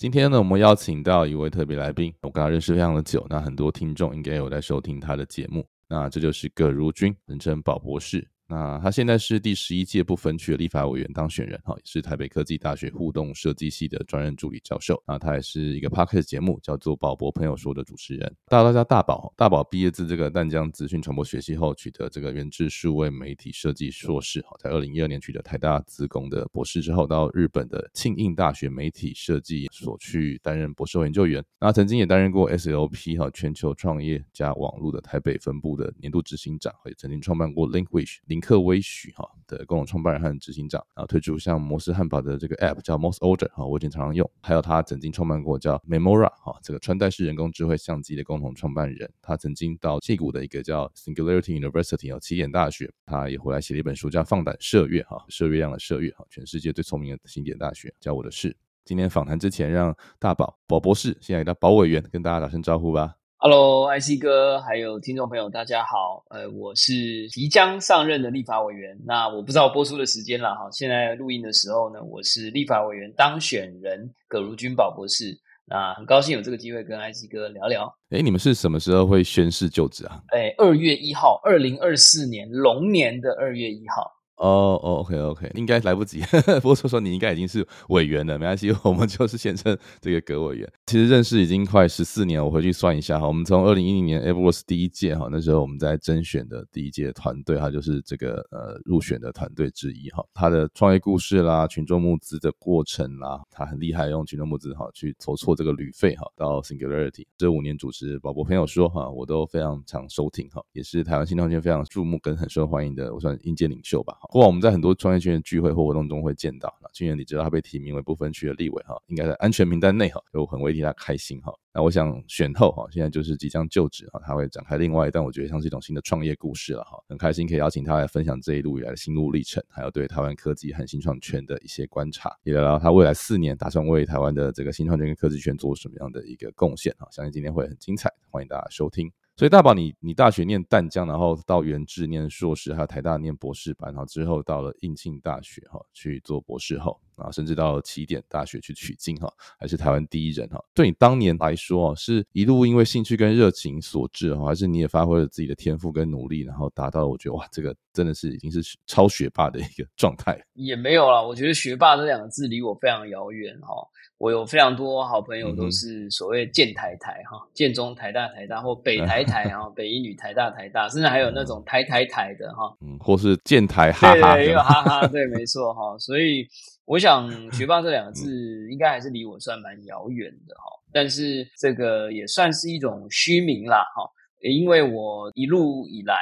今天呢，我们邀请到一位特别来宾，我跟他认识非常的久，那很多听众应该有在收听他的节目。那这就是葛如君，人称宝博士。那他现在是第十一届不分区的立法委员当选人，哈，也是台北科技大学互动设计系的专任助理教授。那他也是一个 podcast 节目叫做《宝博朋友说》的主持人。大家叫大宝，大宝毕业自这个淡江资讯传播学系后，取得这个原制数位媒体设计硕士，哈，在二零一二年取得台大资工的博士之后，到日本的庆应大学媒体设计所去担任博士后研究员。那曾经也担任过 SLP 哈全球创业加网络的台北分部的年度执行长，也曾经创办过 Linkwish。克威许哈的共同创办人和执行长，然后推出像摩斯汉堡的这个 App 叫 Most Order 哈，我已经常常用。还有他曾经创办过叫 Memora 哈，这个穿戴式人工智慧相机的共同创办人。他曾经到硅谷的一个叫 Singularity University 哦起点大学，他也回来写了一本书叫《放胆射月》哈，射月亮的射月哈，全世界最聪明的新点大学教我的事。今天访谈之前，让大宝宝博士现在的宝委员跟大家打声招呼吧。Hello，IC 哥，还有听众朋友，大家好。呃，我是即将上任的立法委员。那我不知道播出的时间了哈。现在录音的时候呢，我是立法委员当选人葛如君宝博士。那很高兴有这个机会跟 IC 哥聊聊。哎，你们是什么时候会宣誓就职啊？哎，二月一号，二零二四年龙年的二月一号。哦哦，OK OK，应该来不及。不过说说你应该已经是委员了，没关系，我们就是先称这个葛委员。其实认识已经快十四年，我回去算一下哈，我们从二零一零年 Everest 第一届哈，那时候我们在甄选的第一届团队，他就是这个呃入选的团队之一哈。他的创业故事啦，群众募资的过程啦，他很厉害，用群众募资哈去筹措这个旅费哈，到 Singularity 这五年主持宝宝朋友说哈，我都非常常收听哈，也是台湾新创圈非常注目跟很受欢迎的，我算应届领袖吧哈。过往我们在很多创业圈的聚会或活动中会见到，那去年你知道他被提名为不分区的立委哈，应该在安全名单内哈，就很为替他开心哈。那我想选后哈，现在就是即将就职哈，他会展开另外一段我觉得像是一种新的创业故事了哈，很开心可以邀请他来分享这一路以来的心路历程，还有对台湾科技和新创圈的一些观察，也聊聊他未来四年打算为台湾的这个新创圈跟科技圈做什么样的一个贡献哈，相信今天会很精彩，欢迎大家收听。所以大宝，你你大学念淡江，然后到元智念硕士，还有台大念博士班，然后之后到了应庆大学哈去做博士后。啊，甚至到起点大学去取经哈，还是台湾第一人哈。对你当年来说，是一路因为兴趣跟热情所致哈，还是你也发挥了自己的天赋跟努力，然后达到我觉得哇，这个真的是已经是超学霸的一个 状态。也没有啦，我觉得学霸这两个字离我非常遥远哈。我有非常多好朋友都是所谓建台台哈，建中台大台大或北台台哈，北一女台大台大，甚至还有那种台台台的哈，嗯，或是建台哈哈，对，有哈哈，对，没错哈，所以。我想“学霸”这两个字应该还是离我算蛮遥远的哈，但是这个也算是一种虚名啦哈，因为我一路以来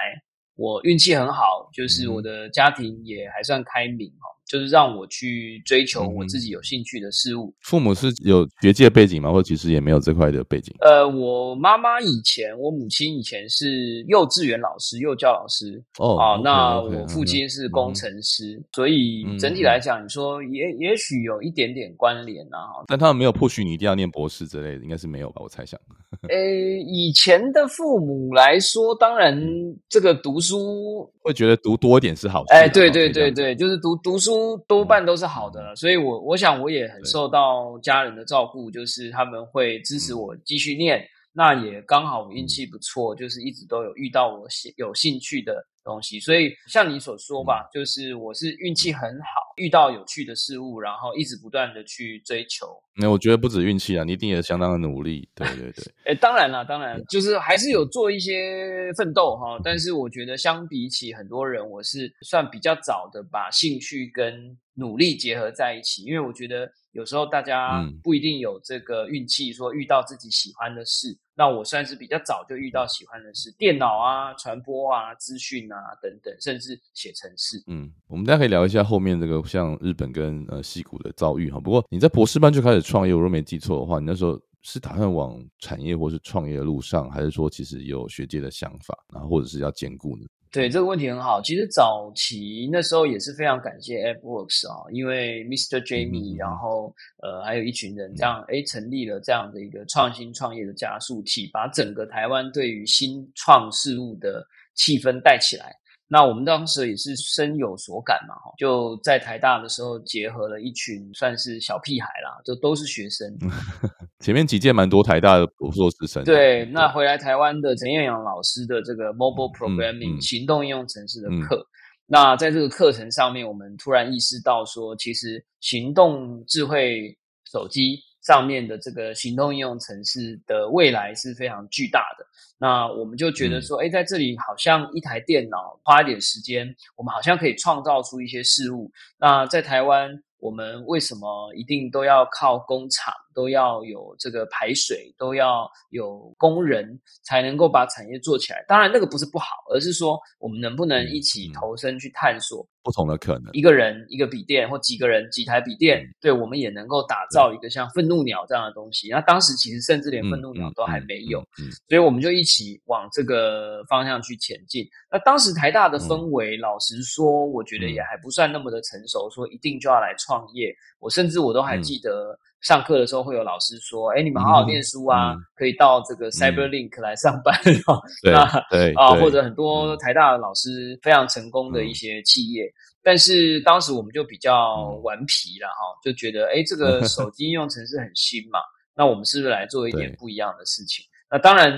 我运气很好，就是我的家庭也还算开明哈。就是让我去追求我自己有兴趣的事物。父母是有学界背景吗？或其实也没有这块的背景？呃，我妈妈以前，我母亲以前是幼稚园老师、幼教老师。哦，啊，那我父亲是工程师，所以整体来讲，你说也也许有一点点关联啊。但他们没有迫许你一定要念博士之类的，应该是没有吧？我猜想。呃，以前的父母来说，当然这个读书会觉得读多一点是好。哎，对对对对，就是读读书。多半都是好的，所以我我想我也很受到家人的照顾，就是他们会支持我继续念。那也刚好我运气不错，就是一直都有遇到我兴有兴趣的东西。所以像你所说吧，就是我是运气很好，遇到有趣的事物，然后一直不断的去追求。那我觉得不止运气啊，你一定也相当的努力。对对对，哎，当然了，当然就是还是有做一些奋斗哈。但是我觉得相比起很多人，我是算比较早的把兴趣跟努力结合在一起，因为我觉得。有时候大家不一定有这个运气，说遇到自己喜欢的事。那我算是比较早就遇到喜欢的是，电脑啊、传播啊、资讯啊等等，甚至写程式。嗯，我们大家可以聊一下后面这个像日本跟呃西谷的遭遇哈。不过你在博士班就开始创业，我若没记错的话，你那时候是打算往产业或是创业的路上，还是说其实有学界的想法，然后或者是要兼顾呢？对这个问题很好。其实早期那时候也是非常感谢 AppWorks 啊，因为 Mr. Jamie，然后呃还有一群人这样哎成立了这样的一个创新创业的加速器，把整个台湾对于新创事物的气氛带起来。那我们当时也是深有所感嘛，哈，就在台大的时候结合了一群算是小屁孩啦，就都是学生。前面几届蛮多台大的硕士生。对，那回来台湾的陈彦阳老师的这个 Mobile Programming 行动应用程式的课，那在这个课程上面，我们突然意识到说，其实行动智慧手机上面的这个行动应用城市的未来是非常巨大的。那我们就觉得说，哎，在这里好像一台电脑花一点时间，我们好像可以创造出一些事物。那在台湾，我们为什么一定都要靠工厂？都要有这个排水，都要有工人，才能够把产业做起来。当然，那个不是不好，而是说我们能不能一起投身去探索不同的可能。一个人一个笔电，或几个人几台笔电，对我们也能够打造一个像愤怒鸟这样的东西。那当时其实甚至连愤怒鸟都还没有，所以我们就一起往这个方向去前进。那当时台大的氛围，老实说，我觉得也还不算那么的成熟，说一定就要来创业。我甚至我都还记得。上课的时候会有老师说：“哎，你们好好念书啊，可以到这个 CyberLink 来上班哦。”那对啊，或者很多台大的老师非常成功的一些企业，但是当时我们就比较顽皮了哈，就觉得哎，这个 手机应用程式很新嘛，那我们是不是来做一点不一样的事情？那当然，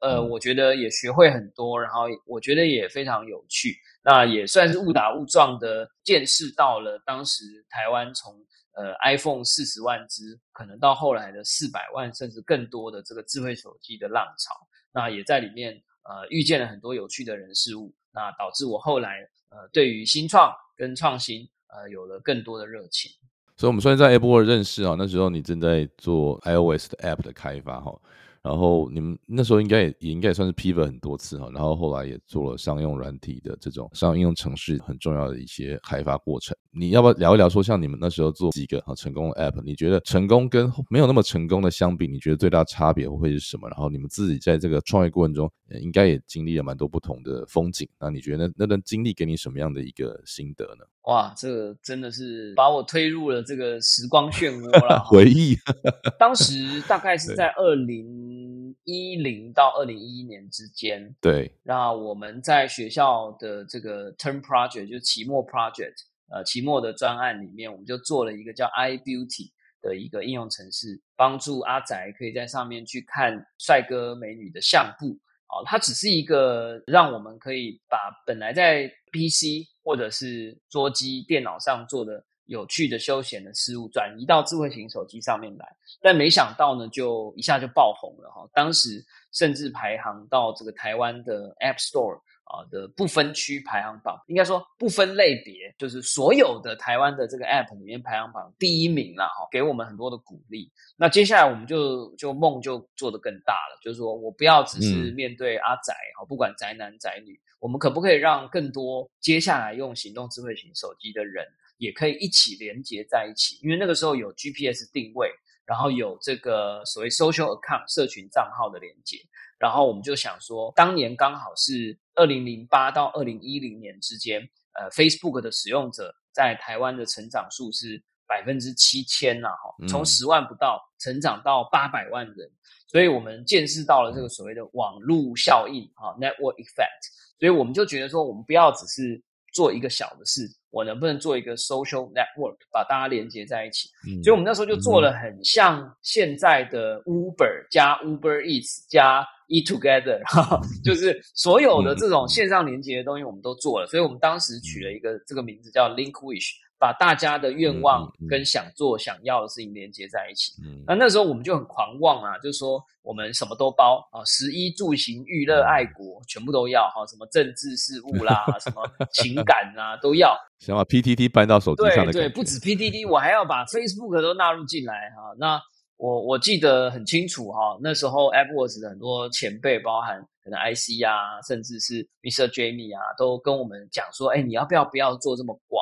呃，我觉得也学会很多，然后我觉得也非常有趣，那也算是误打误撞的见识到了当时台湾从。呃，iPhone 四十万只，可能到后来的四百万甚至更多的这个智慧手机的浪潮，那也在里面呃遇见了很多有趣的人事物，那导致我后来呃对于新创跟创新呃有了更多的热情。所以，我们虽然在 Apple 认识啊，那时候你正在做 iOS 的 App 的开发哈。然后你们那时候应该也也应该也算是 pivot 很多次哈，然后后来也做了商用软体的这种商用应用程式很重要的一些开发过程。你要不要聊一聊说，像你们那时候做几个啊成功的 app，你觉得成功跟没有那么成功的相比，你觉得最大差别会是什么？然后你们自己在这个创业过程中，应该也经历了蛮多不同的风景。那你觉得那那段经历给你什么样的一个心得呢？哇，这个真的是把我推入了这个时光漩涡了。回忆，当时大概是在二零一零到二零一一年之间。对，那我们在学校的这个 term project 就是期末 project，呃，期末的专案里面，我们就做了一个叫 i beauty 的一个应用程式，帮助阿宅可以在上面去看帅哥美女的相簿。哦，它只是一个让我们可以把本来在 PC 或者是桌机、电脑上做的有趣的休闲的事物，转移到智慧型手机上面来。但没想到呢，就一下就爆红了哈！当时甚至排行到这个台湾的 App Store。啊的不分区排行榜，应该说不分类别，就是所有的台湾的这个 App 里面排行榜第一名了哈，给我们很多的鼓励。那接下来我们就就梦就做得更大了，就是说我不要只是面对阿宅哈，不管宅男宅女，我们可不可以让更多接下来用行动智慧型手机的人也可以一起连接在一起？因为那个时候有 GPS 定位，然后有这个所谓 Social Account 社群账号的连接。然后我们就想说，当年刚好是二零零八到二零一零年之间，呃，Facebook 的使用者在台湾的成长数是百分之七千呐，哈，从十万不到成长到八百万人，所以我们见识到了这个所谓的网络效应，哈，Network Effect，所以我们就觉得说，我们不要只是做一个小的事。我能不能做一个 social network，把大家连接在一起？所以，我们那时候就做了很像现在的 Uber 加 Uber Eats 加 Eat Together，就是所有的这种线上连接的东西，我们都做了。所以我们当时取了一个这个名字叫 Link Wish。把大家的愿望跟想做、想要的事情连接在一起。嗯那那时候我们就很狂妄啊，就是说我们什么都包啊，食衣住行、娱乐、爱国，全部都要哈。什么政治事务啦，什么情感啊，都要。想把 PTT 搬到手机上的对对，不止 PTT，我还要把 Facebook 都纳入进来哈。那我我记得很清楚哈，那时候 AppWorks 的很多前辈，包含可能 IC 啊，甚至是 Mr. Jamie 啊，都跟我们讲说，哎，你要不要不要做这么广啊？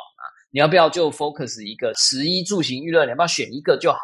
你要不要就 focus 一个食衣住行娱乐，你要不要选一个就好？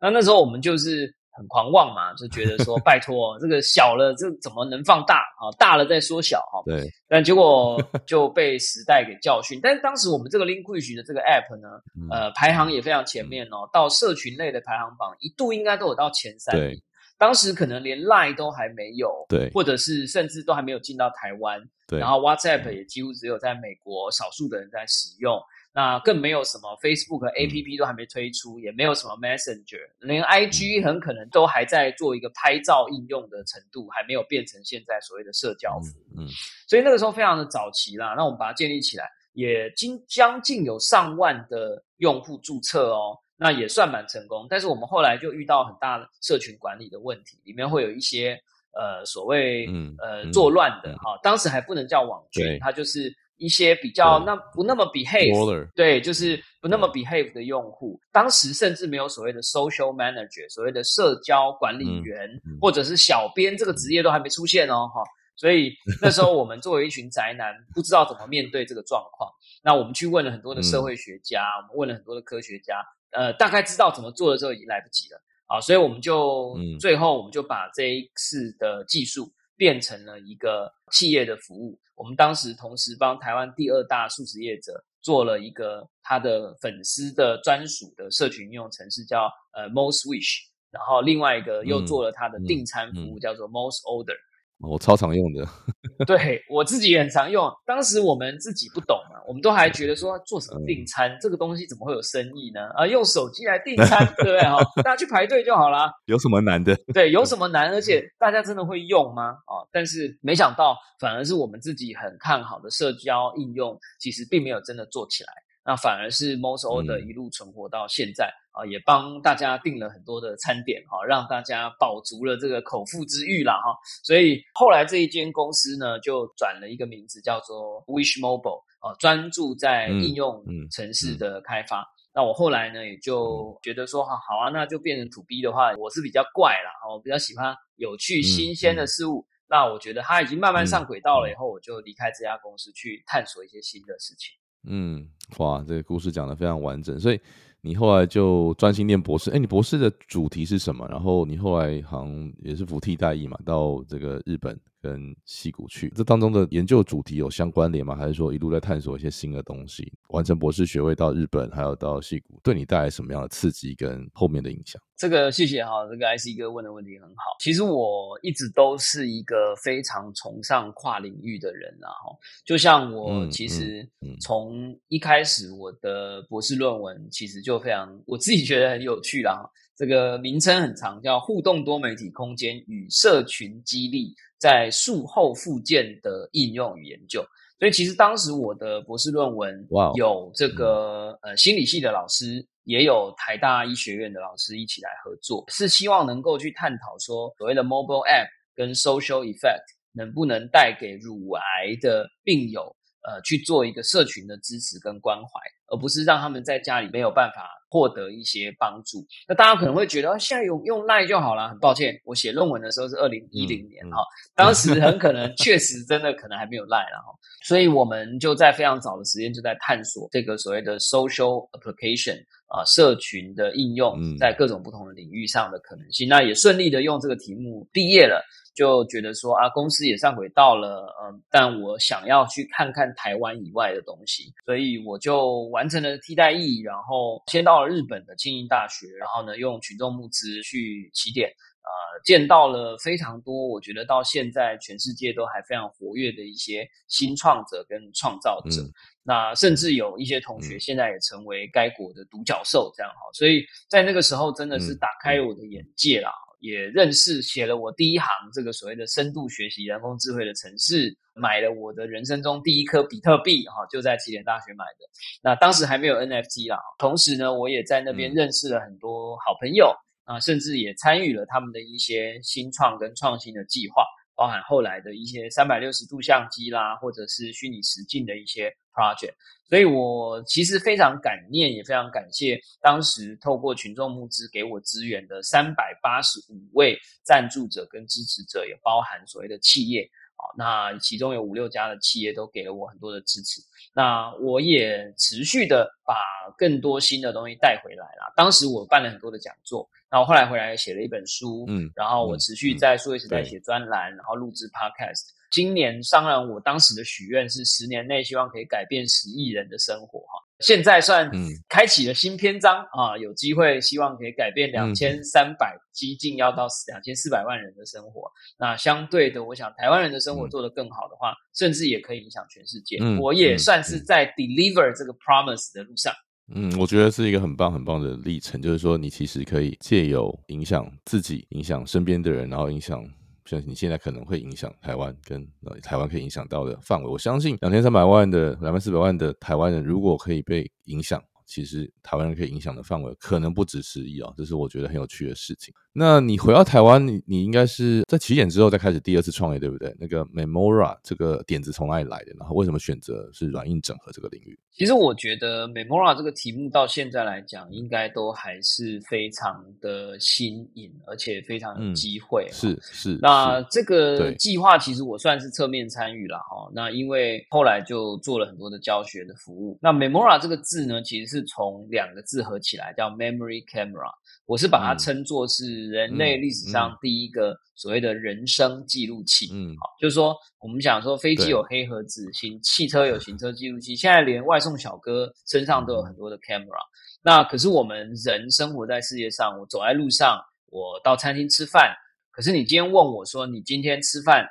那那时候我们就是很狂妄嘛，就觉得说 拜托，这个小了这怎么能放大啊？大了再缩小哈。对。但结果就被时代给教训。但是当时我们这个 Linkage 的这个 App 呢，呃，排行也非常前面哦，到社群类的排行榜一度应该都有到前三名。当时可能连 Line 都还没有，对，或者是甚至都还没有进到台湾，对。然后 WhatsApp 也几乎只有在美国少数的人在使用。那更没有什么 Facebook A P P 都还没推出，也没有什么 Messenger，连 I G 很可能都还在做一个拍照应用的程度，还没有变成现在所谓的社交服务。嗯，所以那个时候非常的早期啦。那我们把它建立起来，也经将近有上万的用户注册哦，那也算蛮成功。但是我们后来就遇到很大的社群管理的问题，里面会有一些呃所谓呃作乱的哈，当时还不能叫网军，它就是。一些比较那不那么 behave，对，就是不那么 behave 的用户，当时甚至没有所谓的 social manager，所谓的社交管理员或者是小编这个职业都还没出现哦，哈，所以那时候我们作为一群宅男，不知道怎么面对这个状况。那我们去问了很多的社会学家，我们问了很多的科学家，呃，大概知道怎么做的时候已经来不及了。啊，所以我们就最后我们就把这一次的技术变成了一个企业的服务。我们当时同时帮台湾第二大素食业者做了一个他的粉丝的专属的社群应用程式，叫呃 Most Wish，然后另外一个又做了他的订餐服务，叫做 Most Order。我超常用的，对我自己也很常用。当时我们自己不懂嘛，我们都还觉得说做什么订餐这个东西怎么会有生意呢？啊，用手机来订餐，对不对？哈，大家去排队就好啦。有什么难的？对，有什么难？而且大家真的会用吗？啊，但是没想到，反而是我们自己很看好的社交应用，其实并没有真的做起来。那反而是 Most Order 一路存活到现在啊，也帮大家订了很多的餐点哈，让大家饱足了这个口腹之欲了哈。所以后来这一间公司呢，就转了一个名字叫做 Wish Mobile 啊，专注在应用城市的开发。那我后来呢，也就觉得说哈，好啊，那就变成 To B 的话，我是比较怪啦，我比较喜欢有趣新鲜的事物。那我觉得它已经慢慢上轨道了以后，我就离开这家公司去探索一些新的事情。嗯，哇，这个故事讲的非常完整，所以你后来就专心念博士。哎，你博士的主题是什么？然后你后来好像也是服替代役嘛，到这个日本。跟戏骨去，这当中的研究主题有相关联吗？还是说一路在探索一些新的东西？完成博士学位到日本，还有到戏骨，对你带来什么样的刺激跟后面的影响？这个谢谢哈，这个 IC 哥问的问题很好。其实我一直都是一个非常崇尚跨领域的人啊，哈，就像我其实从一开始我的博士论文其实就非常，我自己觉得很有趣啦。这个名称很长，叫互动多媒体空间与社群激励。在术后复健的应用与研究，所以其实当时我的博士论文有这个呃心理系的老师，也有台大医学院的老师一起来合作，是希望能够去探讨说所谓的 mobile app 跟 social effect 能不能带给乳癌的病友呃去做一个社群的支持跟关怀，而不是让他们在家里没有办法。获得一些帮助，那大家可能会觉得现在用用赖就好了。很抱歉，我写论文的时候是二零一零年哈，当时很可能确实真的可能还没有赖了哈，所以我们就在非常早的时间就在探索这个所谓的 social application 啊，社群的应用在各种不同的领域上的可能性。那也顺利的用这个题目毕业了。就觉得说啊，公司也上轨道了，嗯，但我想要去看看台湾以外的东西，所以我就完成了替代役，然后先到了日本的庆应大学，然后呢，用群众募资去起点，呃，见到了非常多，我觉得到现在全世界都还非常活跃的一些新创者跟创造者，那甚至有一些同学现在也成为该国的独角兽，这样哈，所以在那个时候真的是打开我的眼界啦。也认识写了我第一行这个所谓的深度学习人工智慧的城市，买了我的人生中第一颗比特币，哈，就在起点大学买的。那当时还没有 NFT 啦。同时呢，我也在那边认识了很多好朋友啊，甚至也参与了他们的一些新创跟创新的计划，包含后来的一些三百六十度相机啦，或者是虚拟实境的一些 project。所以我其实非常感念，也非常感谢当时透过群众募资给我支援的三百八十五位赞助者跟支持者，也包含所谓的企业啊，那其中有五六家的企业都给了我很多的支持。那我也持续的把更多新的东西带回来了。当时我办了很多的讲座，然后后来回来写了一本书，嗯，然后我持续在数位时代写专栏，然后录制 podcast。今年当然我当时的许愿是十年内希望可以改变十亿人的生活哈。现在算开启了新篇章啊，有机会希望可以改变两千三百，激进要到两千四百万人的生活。那相对的，我想台湾人的生活做得更好的话，甚至也可以影响全世界。我也算是在 deliver 这个 promise 的路上。嗯，我觉得是一个很棒很棒的历程，就是说你其实可以借由影响自己、影响身边的人，然后影响。就是你现在可能会影响台湾，跟呃台湾可以影响到的范围，我相信两千三百万的两万四百万的台湾人，如果可以被影响。其实台湾人可以影响的范围可能不止十亿啊，这是我觉得很有趣的事情。那你回到台湾，你你应该是在起点之后再开始第二次创业，对不对？那个 Memora 这个点子从哪里来的？然后为什么选择是软硬整合这个领域？其实我觉得 Memora 这个题目到现在来讲，应该都还是非常的新颖，而且非常有机会。是是。那这个计划其实我算是侧面参与了哈。那因为后来就做了很多的教学的服务。那 Memora 这个字呢，其实是从两个字合起来叫 Memory Camera，我是把它称作是人类历史上第一个所谓的人生记录器。嗯，好，就是说我们讲说飞机有黑盒子，行汽车有行车记录器，现在连外送小哥身上都有很多的 camera。那可是我们人生活在世界上，我走在路上，我到餐厅吃饭，可是你今天问我说，你今天吃饭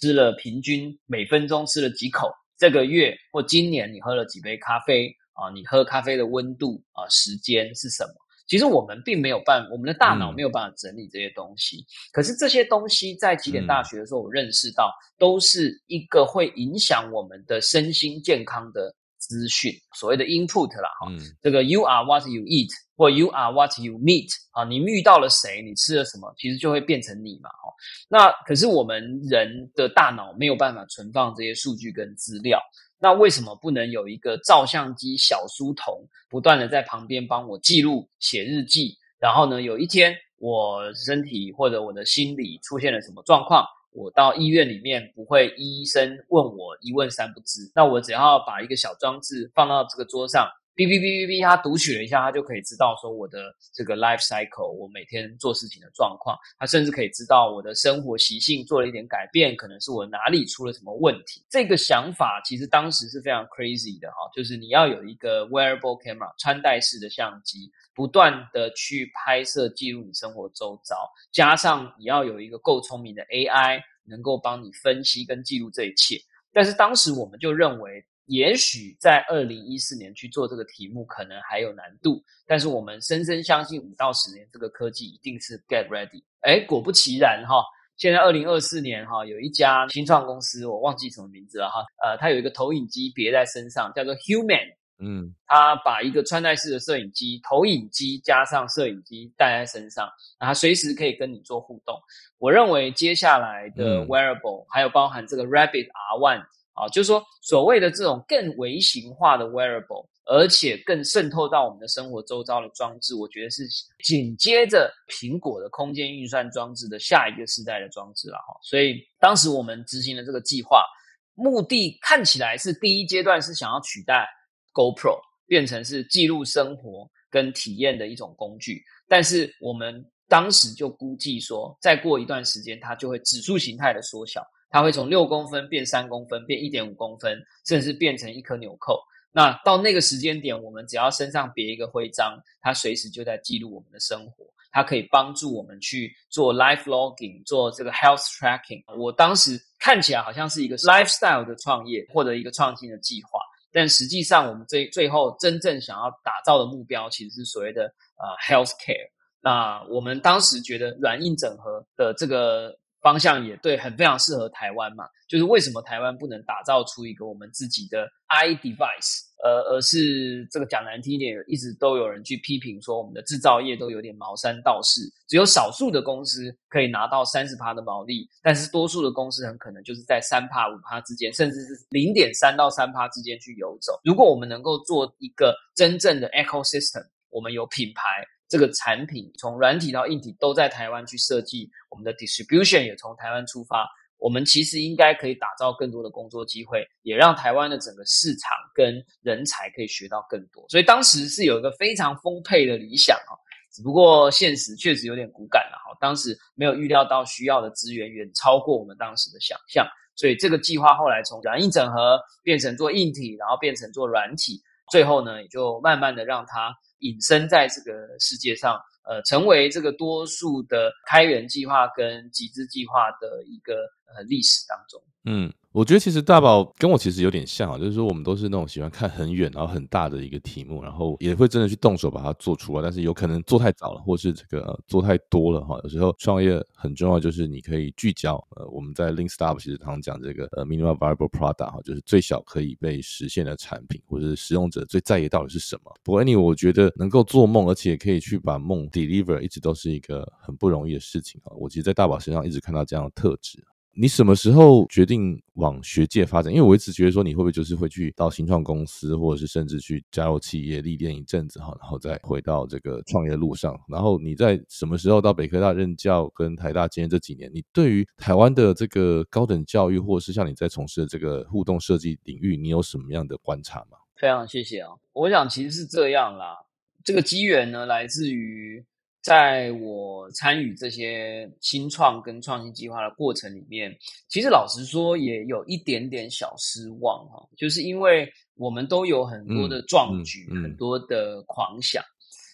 吃了平均每分钟吃了几口？这个月或今年你喝了几杯咖啡？啊，你喝咖啡的温度啊，时间是什么？其实我们并没有办，我们的大脑没有办法整理这些东西。可是这些东西在起点大学的时候，我认识到，都是一个会影响我们的身心健康的资讯，所谓的 input 啦，哈。这个 you are what you eat，或 you are what you meet 啊，你遇到了谁，你吃了什么，其实就会变成你嘛，哈。那可是我们人的大脑没有办法存放这些数据跟资料。那为什么不能有一个照相机小书童，不断的在旁边帮我记录、写日记？然后呢，有一天我身体或者我的心理出现了什么状况，我到医院里面不会医生问我一问三不知，那我只要把一个小装置放到这个桌上。哔哔哔哔哔，他读取了一下，他就可以知道说我的这个 life cycle，我每天做事情的状况。他甚至可以知道我的生活习性做了一点改变，可能是我哪里出了什么问题。这个想法其实当时是非常 crazy 的哈，就是你要有一个 wearable camera 穿戴式的相机，不断的去拍摄记录你生活周遭，加上你要有一个够聪明的 AI，能够帮你分析跟记录这一切。但是当时我们就认为。也许在二零一四年去做这个题目可能还有难度，但是我们深深相信五到十年这个科技一定是 get ready。哎，果不其然哈，现在二零二四年哈，有一家新创公司，我忘记什么名字了哈，呃，它有一个投影机别在身上，叫做 Human，嗯，它把一个穿戴式的摄影机、投影机加上摄影机带在身上，它随时可以跟你做互动。我认为接下来的 wearable 还有包含这个 Rabbit R One。啊，就是说，所谓的这种更微型化的 wearable，而且更渗透到我们的生活周遭的装置，我觉得是紧接着苹果的空间运算装置的下一个时代的装置了哈。所以当时我们执行了这个计划，目的看起来是第一阶段是想要取代 GoPro，变成是记录生活跟体验的一种工具，但是我们当时就估计说，再过一段时间，它就会指数形态的缩小。它会从六公分变三公分，变一点五公分，甚至变成一颗纽扣。那到那个时间点，我们只要身上别一个徽章，它随时就在记录我们的生活。它可以帮助我们去做 life logging，做这个 health tracking。我当时看起来好像是一个 lifestyle 的创业或者一个创新的计划，但实际上我们最最后真正想要打造的目标，其实是所谓的呃 health care。那我们当时觉得软硬整合的这个。方向也对，很非常适合台湾嘛。就是为什么台湾不能打造出一个我们自己的 i device，呃，而是这个讲难听一点，一直都有人去批评说我们的制造业都有点毛山道士，只有少数的公司可以拿到三十趴的毛利，但是多数的公司很可能就是在三趴五趴之间，甚至是零点三到三趴之间去游走。如果我们能够做一个真正的 ecosystem，我们有品牌。这个产品从软体到硬体都在台湾去设计，我们的 distribution 也从台湾出发，我们其实应该可以打造更多的工作机会，也让台湾的整个市场跟人才可以学到更多。所以当时是有一个非常丰沛的理想啊，只不过现实确实有点骨感了哈。当时没有预料到需要的资源远超过我们当时的想象，所以这个计划后来从软硬整合变成做硬体，然后变成做软体，最后呢也就慢慢的让它隐身在这个世界上。呃，成为这个多数的开源计划跟集资计划的一个呃历史当中。嗯，我觉得其实大宝跟我其实有点像啊，就是说我们都是那种喜欢看很远然后很大的一个题目，然后也会真的去动手把它做出来，但是有可能做太早了，或是这个做太多了哈。有时候创业很重要，就是你可以聚焦。呃，我们在 Link Startup 其实常常讲这个呃 Minimal Viable Product 哈，就是最小可以被实现的产品，或者是使用者最在意到底是什么。不过 Any 我觉得能够做梦，而且可以去把梦 deliver，一直都是一个很不容易的事情啊。我其实，在大宝身上一直看到这样的特质。你什么时候决定往学界发展？因为我一直觉得说，你会不会就是会去到新创公司，或者是甚至去加入企业历练一阵子哈，然后再回到这个创业路上。然后你在什么时候到北科大任教，跟台大今年这几年，你对于台湾的这个高等教育，或者是像你在从事的这个互动设计领域，你有什么样的观察吗？非常谢谢啊！我想其实是这样啦，这个机缘呢，来自于。在我参与这些新创跟创新计划的过程里面，其实老实说也有一点点小失望哈，就是因为我们都有很多的壮举，很多的狂想，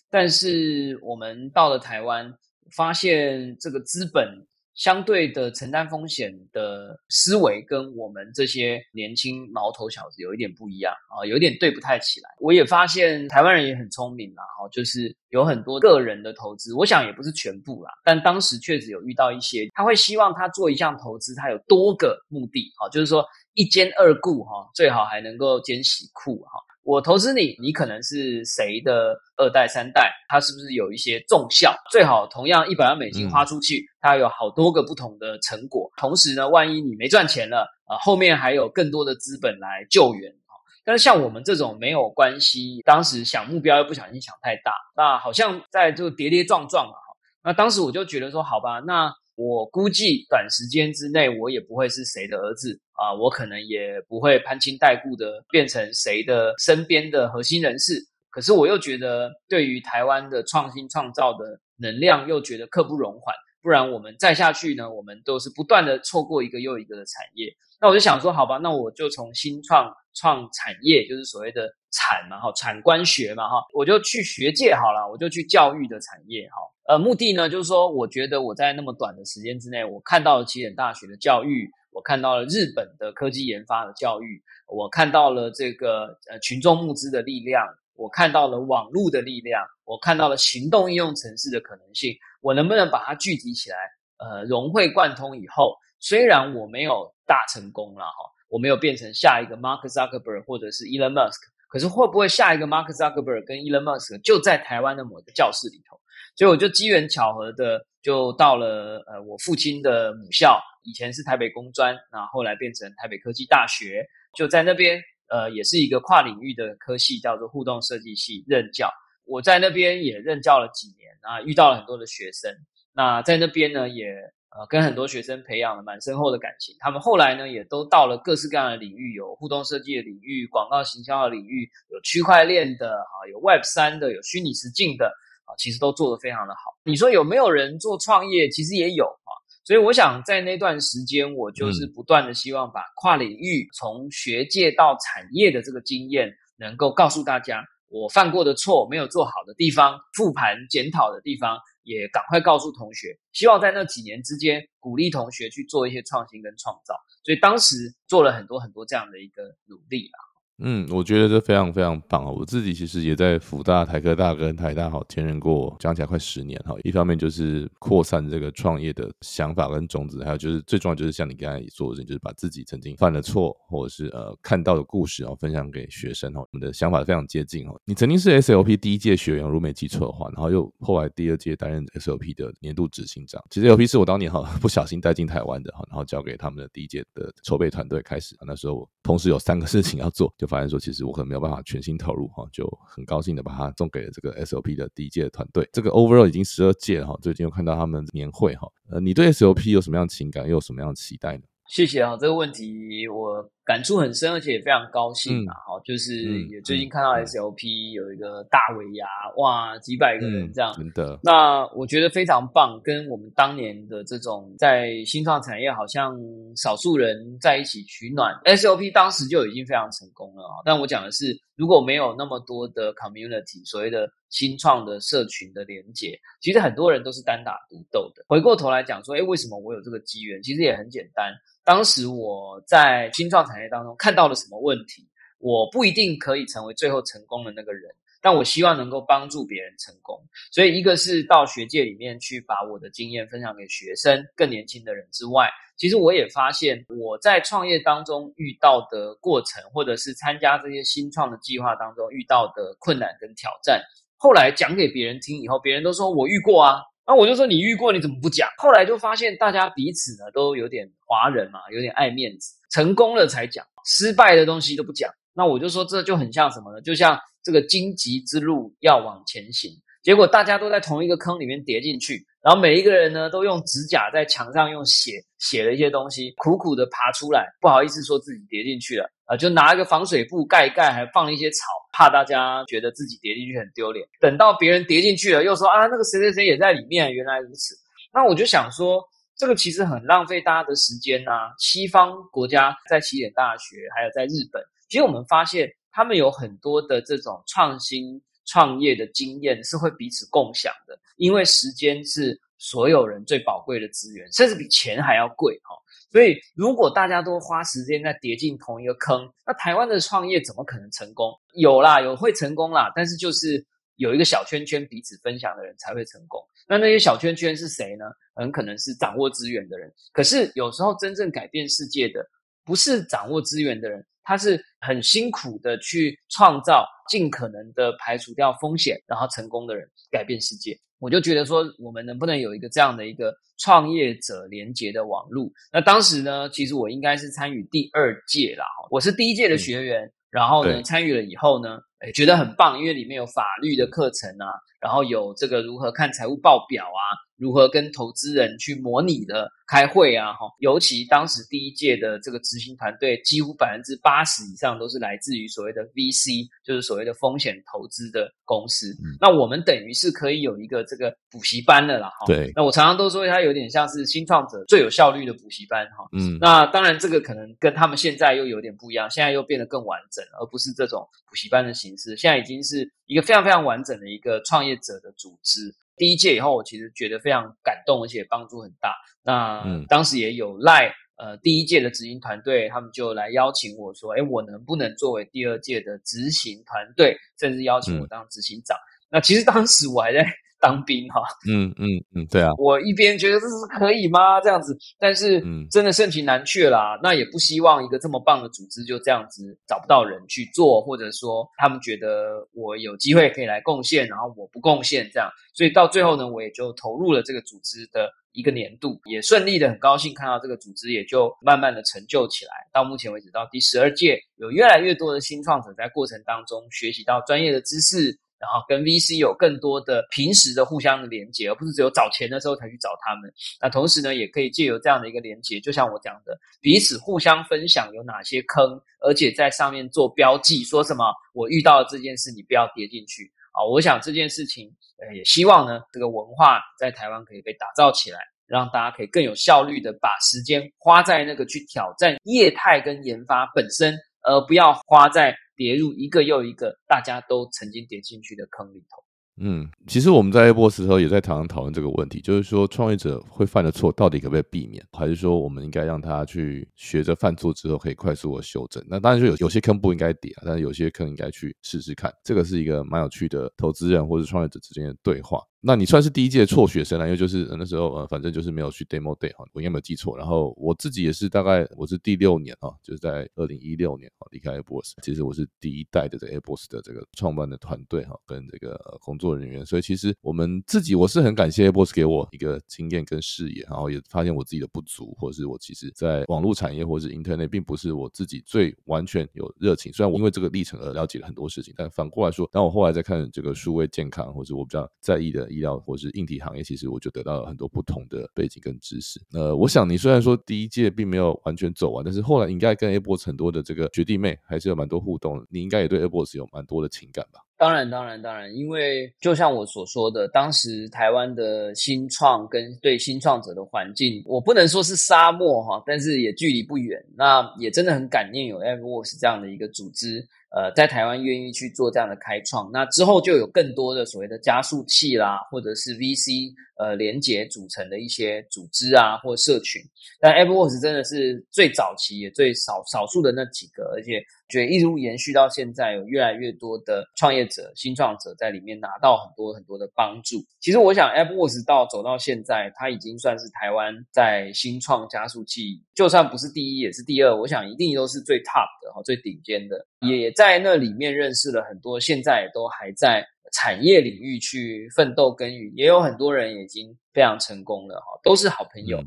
但是我们到了台湾，发现这个资本。相对的承担风险的思维跟我们这些年轻毛头小子有一点不一样啊，有点对不太起来。我也发现台湾人也很聪明啦，哈，就是有很多个人的投资，我想也不是全部啦，但当时确实有遇到一些，他会希望他做一项投资，他有多个目的，哈，就是说一兼二顾，哈，最好还能够兼喜库，哈。我投资你，你可能是谁的二代、三代？他是不是有一些重效？最好同样一百万美金花出去，它有好多个不同的成果。同时呢，万一你没赚钱了，啊，后面还有更多的资本来救援啊。但是像我们这种没有关系，当时想目标又不小心想太大，那好像在就跌跌撞撞啊。那当时我就觉得说，好吧，那。我估计短时间之内，我也不会是谁的儿子啊，我可能也不会攀亲带故的变成谁的身边的核心人士。可是我又觉得，对于台湾的创新创造的能量，又觉得刻不容缓。不然我们再下去呢，我们都是不断的错过一个又一个的产业。那我就想说，好吧，那我就从新创创产业，就是所谓的产嘛，哈，产官学嘛，哈，我就去学界好了，我就去教育的产业，哈。呃，目的呢，就是说，我觉得我在那么短的时间之内，我看到了起点大学的教育，我看到了日本的科技研发的教育，我看到了这个呃群众募资的力量，我看到了网络的力量，我看到了行动应用城市的可能性，我能不能把它聚集起来，呃，融会贯通以后，虽然我没有大成功了哈，我没有变成下一个 Mark Zuckerberg 或者是 Elon Musk，可是会不会下一个 Mark Zuckerberg 跟 Elon Musk 就在台湾的某个教室里头？所以我就机缘巧合的就到了呃我父亲的母校，以前是台北工专，那后来变成台北科技大学，就在那边呃也是一个跨领域的科系，叫做互动设计系任教。我在那边也任教了几年啊，遇到了很多的学生。那在那边呢也呃跟很多学生培养了蛮深厚的感情。他们后来呢也都到了各式各样的领域，有互动设计的领域、广告行销的领域，有区块链的啊，有 Web 三的，有虚拟实境的啊。其实都做得非常的好。你说有没有人做创业？其实也有啊。所以我想在那段时间，我就是不断的希望把跨领域从学界到产业的这个经验，能够告诉大家我犯过的错、没有做好的地方、复盘检讨的地方，也赶快告诉同学。希望在那几年之间，鼓励同学去做一些创新跟创造。所以当时做了很多很多这样的一个努力啊。嗯，我觉得这非常非常棒啊！我自己其实也在福大、台科大跟台大好兼任过，讲起来快十年哈。一方面就是扩散这个创业的想法跟种子，还有就是最重要就是像你刚才说的，就是把自己曾经犯的错或者是呃看到的故事，然后分享给学生哈。我们的想法非常接近哈。你曾经是 SLP 第一届学员，如果没记错的话，然后又后来第二届担任 SLP 的年度执行长。其实 LP 是我当年哈不小心带进台湾的哈，然后交给他们的第一届的筹备团队开始。那时候我同时有三个事情要做，就发现说，其实我可能没有办法全心投入哈，就很高兴的把它送给了这个 SOP 的第一届团队。这个 Overall 已经十二届了哈，最近又看到他们年会哈。呃，你对 SOP 有什么样的情感，又有什么样的期待呢？谢谢啊，这个问题我感触很深，而且也非常高兴啊！好，就是也最近看到 SLP 有一个大尾牙，哇，几百个人这样，真的。那我觉得非常棒，跟我们当年的这种在新创产业好像少数人在一起取暖，SLP 当时就已经非常成功了啊！但我讲的是，如果没有那么多的 community，所谓的新创的社群的连接，其实很多人都是单打独斗的。回过头来讲说，哎，为什么我有这个机缘？其实也很简单。当时我在新创产业当中看到了什么问题？我不一定可以成为最后成功的那个人，但我希望能够帮助别人成功。所以，一个是到学界里面去把我的经验分享给学生、更年轻的人之外，其实我也发现我在创业当中遇到的过程，或者是参加这些新创的计划当中遇到的困难跟挑战，后来讲给别人听以后，别人都说我遇过啊。那我就说你遇过你怎么不讲？后来就发现大家彼此呢都有点华人嘛，有点爱面子，成功了才讲，失败的东西都不讲。那我就说这就很像什么呢？就像这个荆棘之路要往前行，结果大家都在同一个坑里面跌进去。然后每一个人呢，都用指甲在墙上用血写了一些东西，苦苦的爬出来，不好意思说自己跌进去了啊，就拿一个防水布盖一盖，还放了一些草，怕大家觉得自己跌进去很丢脸。等到别人跌进去了，又说啊，那个谁谁谁也在里面，原来如此。那我就想说，这个其实很浪费大家的时间呐。西方国家在起点大学，还有在日本，其实我们发现他们有很多的这种创新。创业的经验是会彼此共享的，因为时间是所有人最宝贵的资源，甚至比钱还要贵哈。所以，如果大家都花时间在跌进同一个坑，那台湾的创业怎么可能成功？有啦，有会成功啦，但是就是有一个小圈圈彼此分享的人才会成功。那那些小圈圈是谁呢？很可能是掌握资源的人。可是有时候真正改变世界的，不是掌握资源的人。他是很辛苦的去创造，尽可能的排除掉风险，然后成功的人改变世界。我就觉得说，我们能不能有一个这样的一个创业者连接的网路？那当时呢，其实我应该是参与第二届啦，我是第一届的学员，然后呢参与了以后呢，哎，觉得很棒，因为里面有法律的课程啊，然后有这个如何看财务报表啊，如何跟投资人去模拟的。开会啊，哈，尤其当时第一届的这个执行团队，几乎百分之八十以上都是来自于所谓的 VC，就是所谓的风险投资的公司。那我们等于是可以有一个这个补习班的啦，哈。对。那我常常都说它有点像是新创者最有效率的补习班，哈。嗯。那当然，这个可能跟他们现在又有点不一样，现在又变得更完整，而不是这种补习班的形式。现在已经是一个非常非常完整的一个创业者的组织。第一届以后，我其实觉得非常感动，而且帮助很大。那当时也有赖呃第一届的执行团队，他们就来邀请我说：“哎，我能不能作为第二届的执行团队，甚至邀请我当执行长？”那其实当时我还在。当兵哈，嗯嗯嗯，对啊，我一边觉得这是可以吗？这样子，但是真的盛情难却啦。那也不希望一个这么棒的组织就这样子找不到人去做，或者说他们觉得我有机会可以来贡献，然后我不贡献这样。所以到最后呢，我也就投入了这个组织的一个年度，也顺利的很高兴看到这个组织也就慢慢的成就起来。到目前为止，到第十二届，有越来越多的新创者在过程当中学习到专业的知识。然后跟 VC 有更多的平时的互相的连接，而不是只有找钱的时候才去找他们。那同时呢，也可以借由这样的一个连接，就像我讲的，彼此互相分享有哪些坑，而且在上面做标记，说什么我遇到了这件事，你不要跌进去啊！我想这件事情，呃，也希望呢，这个文化在台湾可以被打造起来，让大家可以更有效率的把时间花在那个去挑战业态跟研发本身，而不要花在。跌入一个又一个大家都曾经跌进去的坑里头。嗯，其实我们在 A 波时候也在常常讨论这个问题，就是说创业者会犯的错到底可不可以避免，还是说我们应该让他去学着犯错之后可以快速的修正？那当然就有有些坑不应该跌，但是有些坑应该去试试看。这个是一个蛮有趣的投资人或者创业者之间的对话。那你算是第一届辍学生了，因为就是那时候呃，反正就是没有去 demo day 哈，我应该没有记错。然后我自己也是大概我是第六年哈，就是在二零一六年哈离开 Airbus。其实我是第一代的这 Airbus 的这个创办的团队哈，跟这个工作人员。所以其实我们自己我是很感谢 Airbus 给我一个经验跟视野，然后也发现我自己的不足，或者是我其实在网络产业或者是 Internet 并不是我自己最完全有热情。虽然我因为这个历程而了解了很多事情，但反过来说，当我后来在看这个数位健康，或者我比较在意的医疗或是硬体行业，其实我就得到了很多不同的背景跟知识。呃，我想你虽然说第一届并没有完全走完，但是后来应该跟 Airbus 很多的这个学弟妹还是有蛮多互动，你应该也对 Airbus 有蛮多的情感吧？当然，当然，当然，因为就像我所说的，当时台湾的新创跟对新创者的环境，我不能说是沙漠哈，但是也距离不远。那也真的很感念有 Airbus 这样的一个组织。呃，在台湾愿意去做这样的开创，那之后就有更多的所谓的加速器啦，或者是 VC 呃连接组成的一些组织啊，或社群。但 AppWorks 真的是最早期也最少少数的那几个，而且觉得一路延续到现在，有越来越多的创业者、新创者在里面拿到很多很多的帮助。其实我想，AppWorks 到走到现在，它已经算是台湾在新创加速器，就算不是第一，也是第二。我想一定都是最 top 的哈，最顶尖的，也。在那里面认识了很多，现在都还在产业领域去奋斗耕耘，也有很多人已经非常成功了哈，都是好朋友。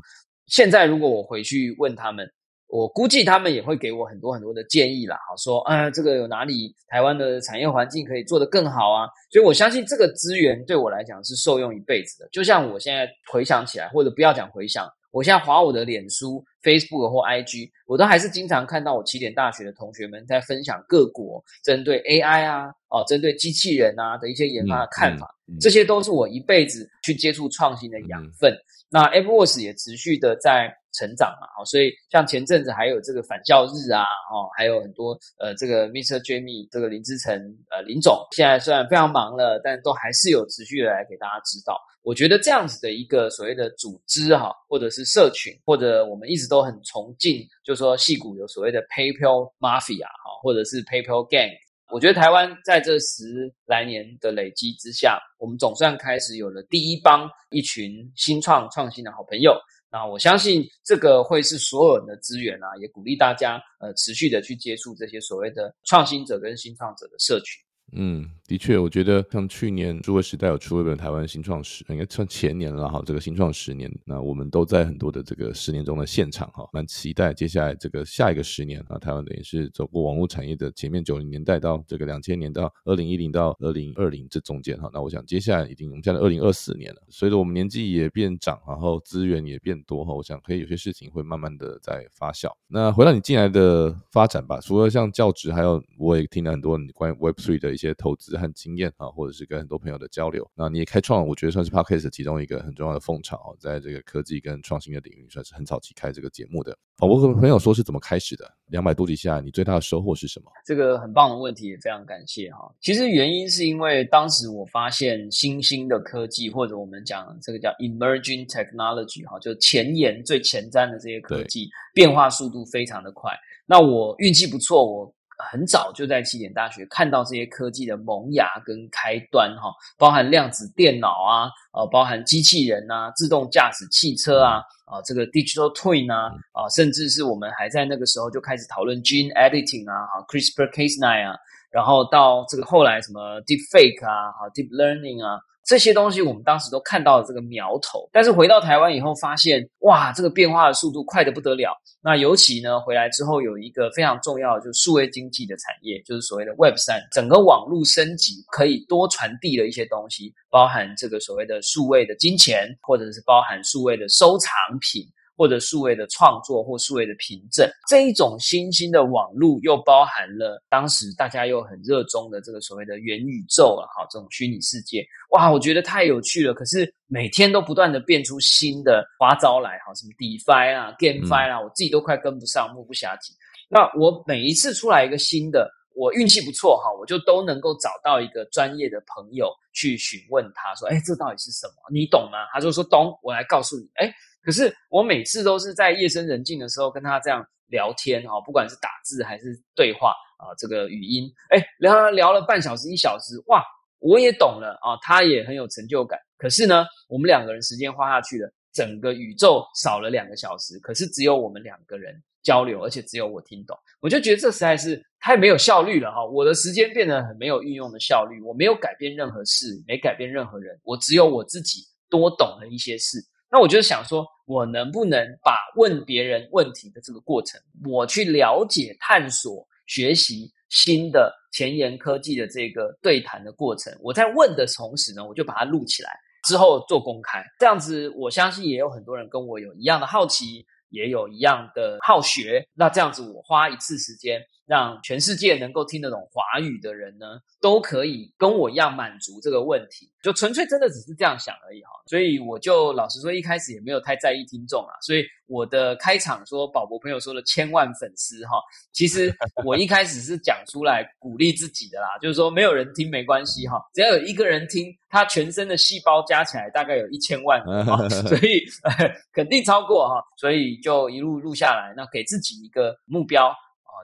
现在如果我回去问他们，我估计他们也会给我很多很多的建议啦，好，说啊，这个有哪里台湾的产业环境可以做得更好啊？所以我相信这个资源对我来讲是受用一辈子的。就像我现在回想起来，或者不要讲回想。我现在划我的脸书、Facebook 或 IG，我都还是经常看到我起点大学的同学们在分享各国针对 AI 啊、哦，针对机器人啊的一些研发的看法。这些都是我一辈子去接触创新的养分。那 a p p w o r s 也持续的在成长嘛，好，所以像前阵子还有这个返校日啊，哦，还有很多呃，这个 Mr. Jamie 这个林志成呃林总，现在虽然非常忙了，但都还是有持续的来给大家知道。我觉得这样子的一个所谓的组织哈，或者是社群，或者我们一直都很崇敬，就说戏骨有所谓的 PayPal Mafia 哈，或者是 PayPal Gang。我觉得台湾在这十来年的累积之下，我们总算开始有了第一帮一群新创创新的好朋友。那我相信这个会是所有人的资源啊，也鼓励大家呃持续的去接触这些所谓的创新者跟新创者的社群。嗯，的确，我觉得像去年诸位时代有出一本台湾新创史，应该算前年了哈。这个新创十年，那我们都在很多的这个十年中的现场哈，蛮期待接下来这个下一个十年啊。台湾等于是走过网络产业的前面九零年代到这个两千年到二零一零到二零二零这中间哈，那我想接下来已经我们现在二零二四年了，随着我们年纪也变长，然后资源也变多哈，我想可以有些事情会慢慢的在发酵。那回到你进来的发展吧，除了像教职，还有我也听了很多关于 Web Three 的一。些投资和经验啊，或者是跟很多朋友的交流，那你也开创，我觉得算是 Podcast 其中一个很重要的风潮，在这个科技跟创新的领域，算是很早期开这个节目的。我和朋友说是怎么开始的？两百多集下来，你最大的收获是什么？这个很棒的问题，也非常感谢哈。其实原因是因为当时我发现新兴的科技，或者我们讲这个叫 emerging technology 哈，就前沿最前瞻的这些科技，变化速度非常的快。那我运气不错，我。很早就在起点大学看到这些科技的萌芽跟开端哈，包含量子电脑啊，呃，包含机器人啊，自动驾驶汽车啊，啊，这个 digital twin 啊，啊，甚至是我们还在那个时候就开始讨论 gene editing 啊，哈，CRISPR-Cas9 啊，然后到这个后来什么 deep fake 啊，哈，deep learning 啊。这些东西我们当时都看到了这个苗头，但是回到台湾以后发现，哇，这个变化的速度快得不得了。那尤其呢，回来之后有一个非常重要的，就是数位经济的产业，就是所谓的 Web 三，整个网络升级可以多传递的一些东西，包含这个所谓的数位的金钱，或者是包含数位的收藏品。或者数位的创作或数位的凭证，这一种新兴的网络又包含了当时大家又很热衷的这个所谓的元宇宙了，哈，这种虚拟世界，哇，我觉得太有趣了。可是每天都不断的变出新的花招来，哈，什么 DeFi 啊、GameFi 啊，我自己都快跟不上，目不暇接。那我每一次出来一个新的，我运气不错，哈，我就都能够找到一个专业的朋友去询问他说，哎，这到底是什么？你懂吗？他就说懂，我来告诉你，哎。可是我每次都是在夜深人静的时候跟他这样聊天哈，不管是打字还是对话啊，这个语音，哎，聊聊了半小时一小时，哇，我也懂了啊，他也很有成就感。可是呢，我们两个人时间花下去了，整个宇宙少了两个小时，可是只有我们两个人交流，而且只有我听懂，我就觉得这实在是太没有效率了哈。我的时间变得很没有运用的效率，我没有改变任何事，没改变任何人，我只有我自己多懂了一些事。那我就想说，我能不能把问别人问题的这个过程，我去了解、探索、学习新的前沿科技的这个对谈的过程，我在问的同时呢，我就把它录起来。之后做公开，这样子我相信也有很多人跟我有一样的好奇，也有一样的好学。那这样子我花一次时间。让全世界能够听得懂华语的人呢，都可以跟我一样满足这个问题，就纯粹真的只是这样想而已哈。所以我就老实说，一开始也没有太在意听众啊。所以我的开场说宝博朋友说的千万粉丝哈，其实我一开始是讲出来鼓励自己的啦，就是说没有人听没关系哈，只要有一个人听，他全身的细胞加起来大概有一千万，所以 肯定超过哈。所以就一路录下来，那给自己一个目标。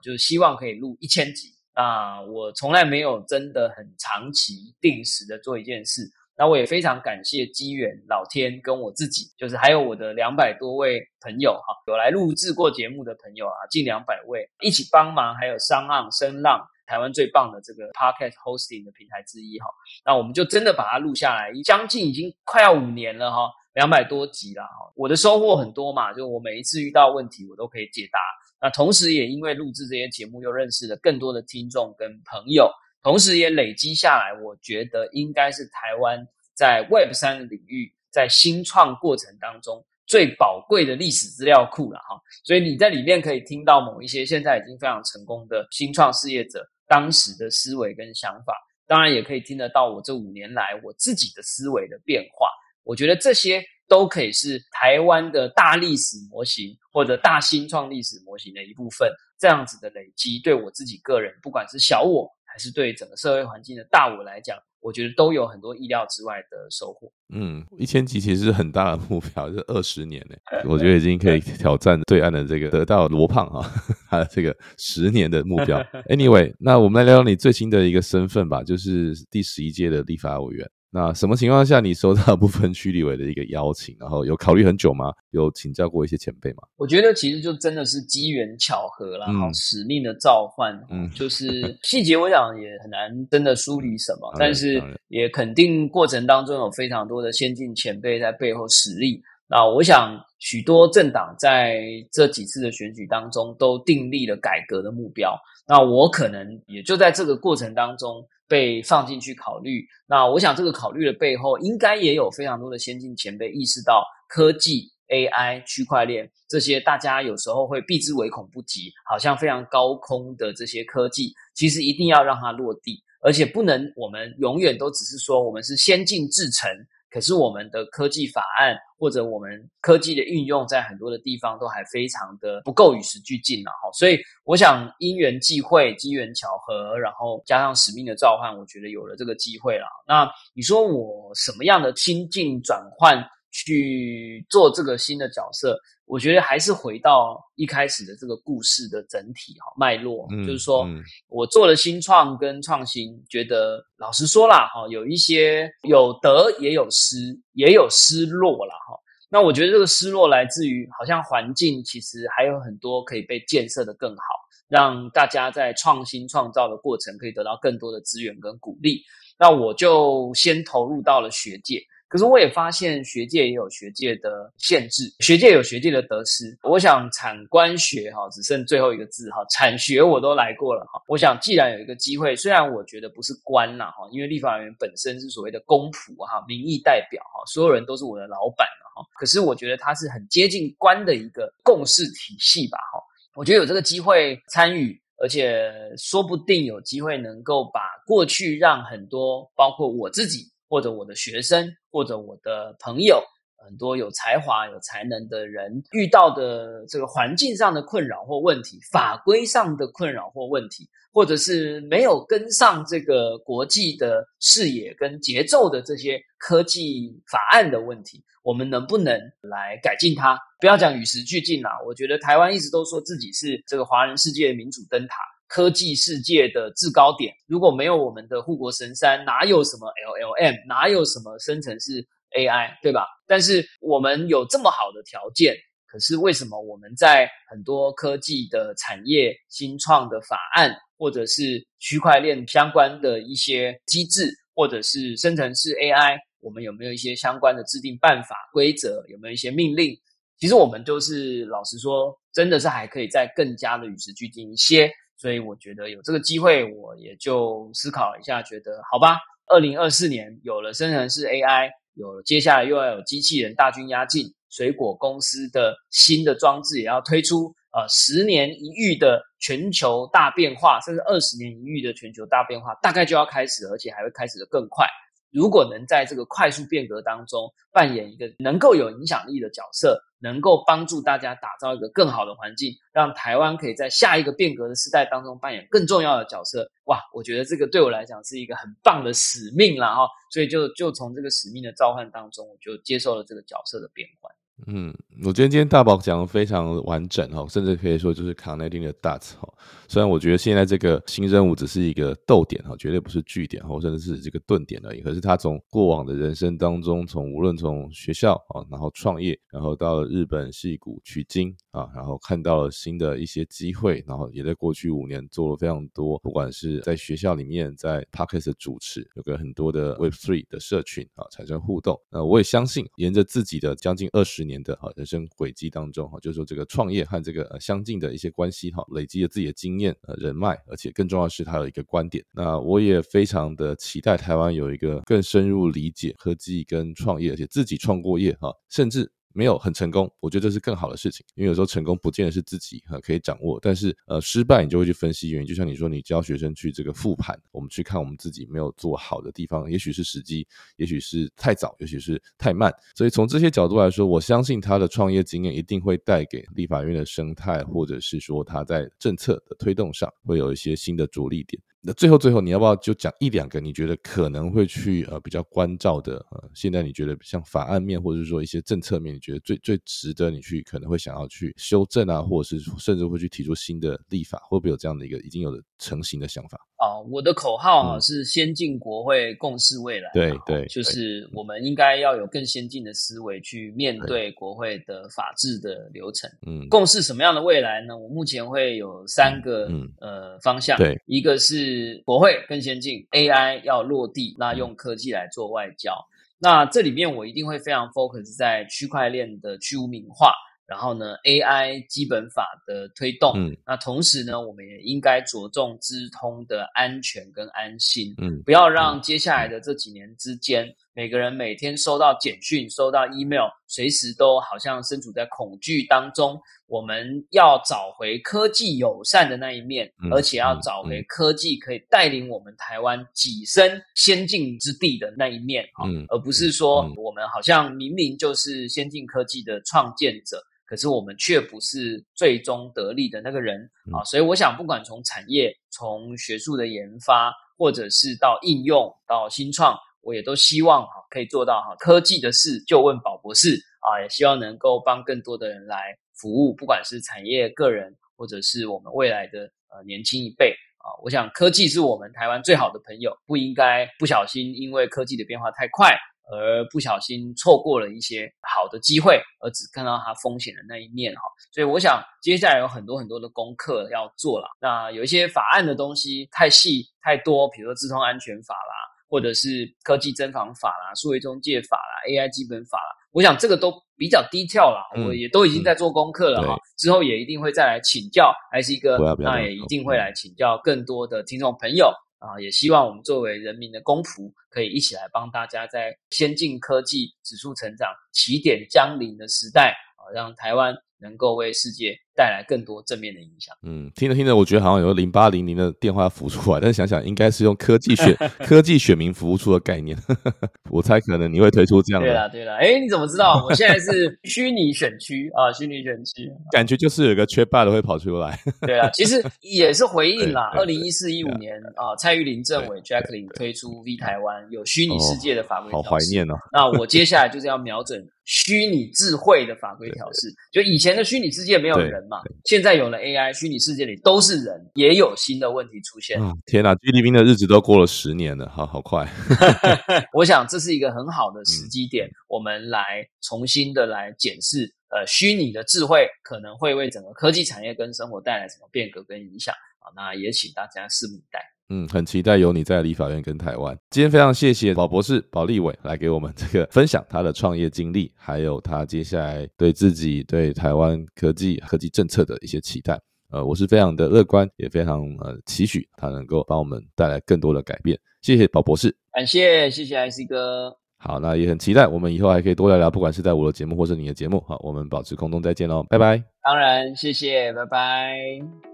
就是希望可以录一千集啊！我从来没有真的很长期定时的做一件事。那我也非常感谢机缘老天跟我自己，就是还有我的两百多位朋友哈，有来录制过节目的朋友啊，近两百位一起帮忙，还有商岸声浪台湾最棒的这个 podcast hosting 的平台之一哈。那我们就真的把它录下来，将近已经快要五年了哈，两百多集了哈。我的收获很多嘛，就我每一次遇到问题，我都可以解答。那同时也因为录制这些节目，又认识了更多的听众跟朋友，同时也累积下来，我觉得应该是台湾在 Web 三领域，在新创过程当中最宝贵的历史资料库了哈。所以你在里面可以听到某一些现在已经非常成功的新创事业者当时的思维跟想法，当然也可以听得到我这五年来我自己的思维的变化。我觉得这些。都可以是台湾的大历史模型或者大新创历史模型的一部分，这样子的累积，对我自己个人，不管是小我还是对整个社会环境的大我来讲，我觉得都有很多意料之外的收获。嗯，一千集其实是很大的目标，是二十年呢，我觉得已经可以挑战对岸的这个得到罗胖啊，他这个十年的目标。Anyway，那我们来聊聊你最新的一个身份吧，就是第十一届的立法委员。那什么情况下你收到部分区立委的一个邀请，然后有考虑很久吗？有请教过一些前辈吗？我觉得其实就真的是机缘巧合了，哈，使命的召唤，嗯，就 是细节我想也很难真的梳理什么，但是也肯定过程当中有非常多的先进前辈在背后使力。那我想许多政党在这几次的选举当中都订立了改革的目标，那我可能也就在这个过程当中。被放进去考虑，那我想这个考虑的背后，应该也有非常多的先进前辈意识到科技、AI、区块链这些大家有时候会避之唯恐不及，好像非常高空的这些科技，其实一定要让它落地，而且不能我们永远都只是说我们是先进制程。可是我们的科技法案或者我们科技的运用，在很多的地方都还非常的不够与时俱进了哈，所以我想因缘际会、机缘巧合，然后加上使命的召唤，我觉得有了这个机会了。那你说我什么样的心境转换？去做这个新的角色，我觉得还是回到一开始的这个故事的整体哈脉络，就是说我做了新创跟创新，觉得老实说啦哈，有一些有得也有失，也有失落了哈。那我觉得这个失落来自于好像环境其实还有很多可以被建设的更好，让大家在创新创造的过程可以得到更多的资源跟鼓励。那我就先投入到了学界。可是我也发现学界也有学界的限制，学界有学界的得失。我想产官学哈，只剩最后一个字哈，产学我都来过了哈。我想既然有一个机会，虽然我觉得不是官呐哈，因为立法委员本身是所谓的公仆哈，民意代表哈，所有人都是我的老板哈。可是我觉得他是很接近官的一个共识体系吧哈。我觉得有这个机会参与，而且说不定有机会能够把过去让很多包括我自己。或者我的学生，或者我的朋友，很多有才华、有才能的人遇到的这个环境上的困扰或问题，法规上的困扰或问题，或者是没有跟上这个国际的视野跟节奏的这些科技法案的问题，我们能不能来改进它？不要讲与时俱进啦，我觉得台湾一直都说自己是这个华人世界的民主灯塔。科技世界的制高点，如果没有我们的护国神山，哪有什么 LLM，哪有什么生成式 AI，对吧？但是我们有这么好的条件，可是为什么我们在很多科技的产业新创的法案，或者是区块链相关的一些机制，或者是生成式 AI，我们有没有一些相关的制定办法规则？有没有一些命令？其实我们就是老实说，真的是还可以再更加的与时俱进一些。所以我觉得有这个机会，我也就思考一下，觉得好吧。二零二四年有了生成式 AI，有了接下来又要有机器人大军压境，水果公司的新的装置也要推出。呃，十年一遇的全球大变化，甚至二十年一遇的全球大变化，大概就要开始，而且还会开始的更快。如果能在这个快速变革当中扮演一个能够有影响力的角色，能够帮助大家打造一个更好的环境，让台湾可以在下一个变革的时代当中扮演更重要的角色，哇！我觉得这个对我来讲是一个很棒的使命了哈，所以就就从这个使命的召唤当中，我就接受了这个角色的变换。嗯，我觉得今天大宝讲的非常完整哈，甚至可以说就是 connect in the dots 哈。虽然我觉得现在这个新任务只是一个逗点哈，绝对不是句点哈，甚至是这个顿点而已。可是他从过往的人生当中，从无论从学校啊，然后创业，然后到了日本戏谷取经啊，然后看到了新的一些机会，然后也在过去五年做了非常多，不管是在学校里面，在 Parkes 的主持，有个很多的 Web Three 的社群啊，产生互动。那我也相信，沿着自己的将近二十年。年的哈人生轨迹当中哈，就是说这个创业和这个相近的一些关系哈，累积了自己的经验呃人脉，而且更重要的是他有一个观点。那我也非常的期待台湾有一个更深入理解科技跟创业，而且自己创过业哈，甚至。没有很成功，我觉得这是更好的事情，因为有时候成功不见得是自己哈可以掌握，但是呃失败你就会去分析原因，就像你说你教学生去这个复盘，我们去看我们自己没有做好的地方，也许是时机，也许是太早，也许是太慢，所以从这些角度来说，我相信他的创业经验一定会带给立法院的生态，或者是说他在政策的推动上会有一些新的着力点。那最后最后，你要不要就讲一两个你觉得可能会去呃比较关照的呃，现在你觉得像法案面或者是说一些政策面，你觉得最最值得你去可能会想要去修正啊，或者是甚至会去提出新的立法，会不会有这样的一个已经有的成型的想法？啊，我的口号啊是先进国会共事未来。对对，就是我们应该要有更先进的思维去面对国会的法治的流程。嗯，共事什么样的未来呢？我目前会有三个呃方向。对，一个是国会更先进，AI 要落地，那用科技来做外交。那这里面我一定会非常 focus 在区块链的去污名化。然后呢，AI 基本法的推动，嗯，那同时呢，我们也应该着重资通的安全跟安心，嗯，不要让接下来的这几年之间，每个人每天收到简讯、收到 email，随时都好像身处在恐惧当中。我们要找回科技友善的那一面，而且要找回科技可以带领我们台湾跻身先进之地的那一面啊，而不是说我们好像明明就是先进科技的创建者。可是我们却不是最终得利的那个人啊，所以我想，不管从产业、从学术的研发，或者是到应用、到新创，我也都希望哈可以做到哈科技的事就问宝博士啊，也希望能够帮更多的人来服务，不管是产业、个人，或者是我们未来的呃年轻一辈啊，我想科技是我们台湾最好的朋友，不应该不小心因为科技的变化太快。而不小心错过了一些好的机会，而只看到它风险的那一面哈，所以我想接下来有很多很多的功课要做了。那有一些法案的东西太细太多，比如说《资通安全法》啦，或者是《科技增防法》啦、《数位中介法》啦、《AI 基本法》啦，我想这个都比较低调了，我也都已经在做功课了哈。之后也一定会再来请教，还是一个那也一定会来请教更多的听众朋友。啊，也希望我们作为人民的公仆，可以一起来帮大家在先进科技指数成长起点将临的时代，啊，让台湾能够为世界。带来更多正面的影响。嗯，听着听着，我觉得好像有零八零零的电话浮出来，但是想想应该是用科技选 科技选民服务处的概念。我猜可能你会推出这样的。对了对了，哎，你怎么知道？我现在是 虚拟选区啊，虚拟选区，感觉就是有个缺霸的会跑出来。对啊，其实也是回应啦。二零一四一五年啊，蔡玉林政委 Jacqueline 推出 V 台湾有虚拟世界的法规，好怀念哦。那我接下来就是要瞄准虚拟智慧的法规调试。就以前的虚拟世界没有人。嘛，现在有了 AI，虚拟世界里都是人，也有新的问题出现。天哪，G D P 的日子都过了十年了，好好快。我想这是一个很好的时机点，我们来重新的来检视，呃，虚拟的智慧可能会为整个科技产业跟生活带来什么变革跟影响啊？那也请大家拭目以待。嗯，很期待有你在立法院跟台湾。今天非常谢谢宝博士宝立伟来给我们这个分享他的创业经历，还有他接下来对自己对台湾科技科技政策的一些期待。呃，我是非常的乐观，也非常呃期许他能够帮我们带来更多的改变。谢谢宝博士，感谢谢谢 IC 哥。好，那也很期待我们以后还可以多聊聊，不管是在我的节目或是你的节目。好，我们保持空中再见喽，拜拜。当然，谢谢，拜拜。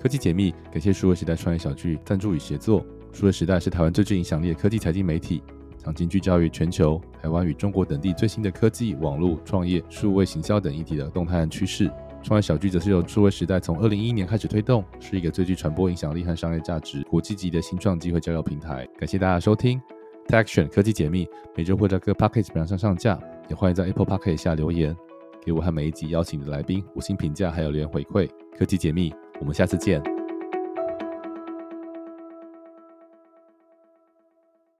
科技解密，感谢数位时代创业小聚赞助与协作。数位时代是台湾最具影响力的科技财经媒体，长期聚焦于全球、台湾与中国等地最新的科技、网络创业、数位行销等议题的动态和趋势。创业小聚则是由数位时代从二零一一年开始推动，是一个最具传播影响力和商业价值、国际级的新创机会交流平台。感谢大家收听 t a c t i o n 科技解密，每周会在各 Podcast 平台上上架，也欢迎在 Apple Podcast 下留言，给我和每一集邀请的来宾五星评价，还有留言回馈。科技解密，我们下次见。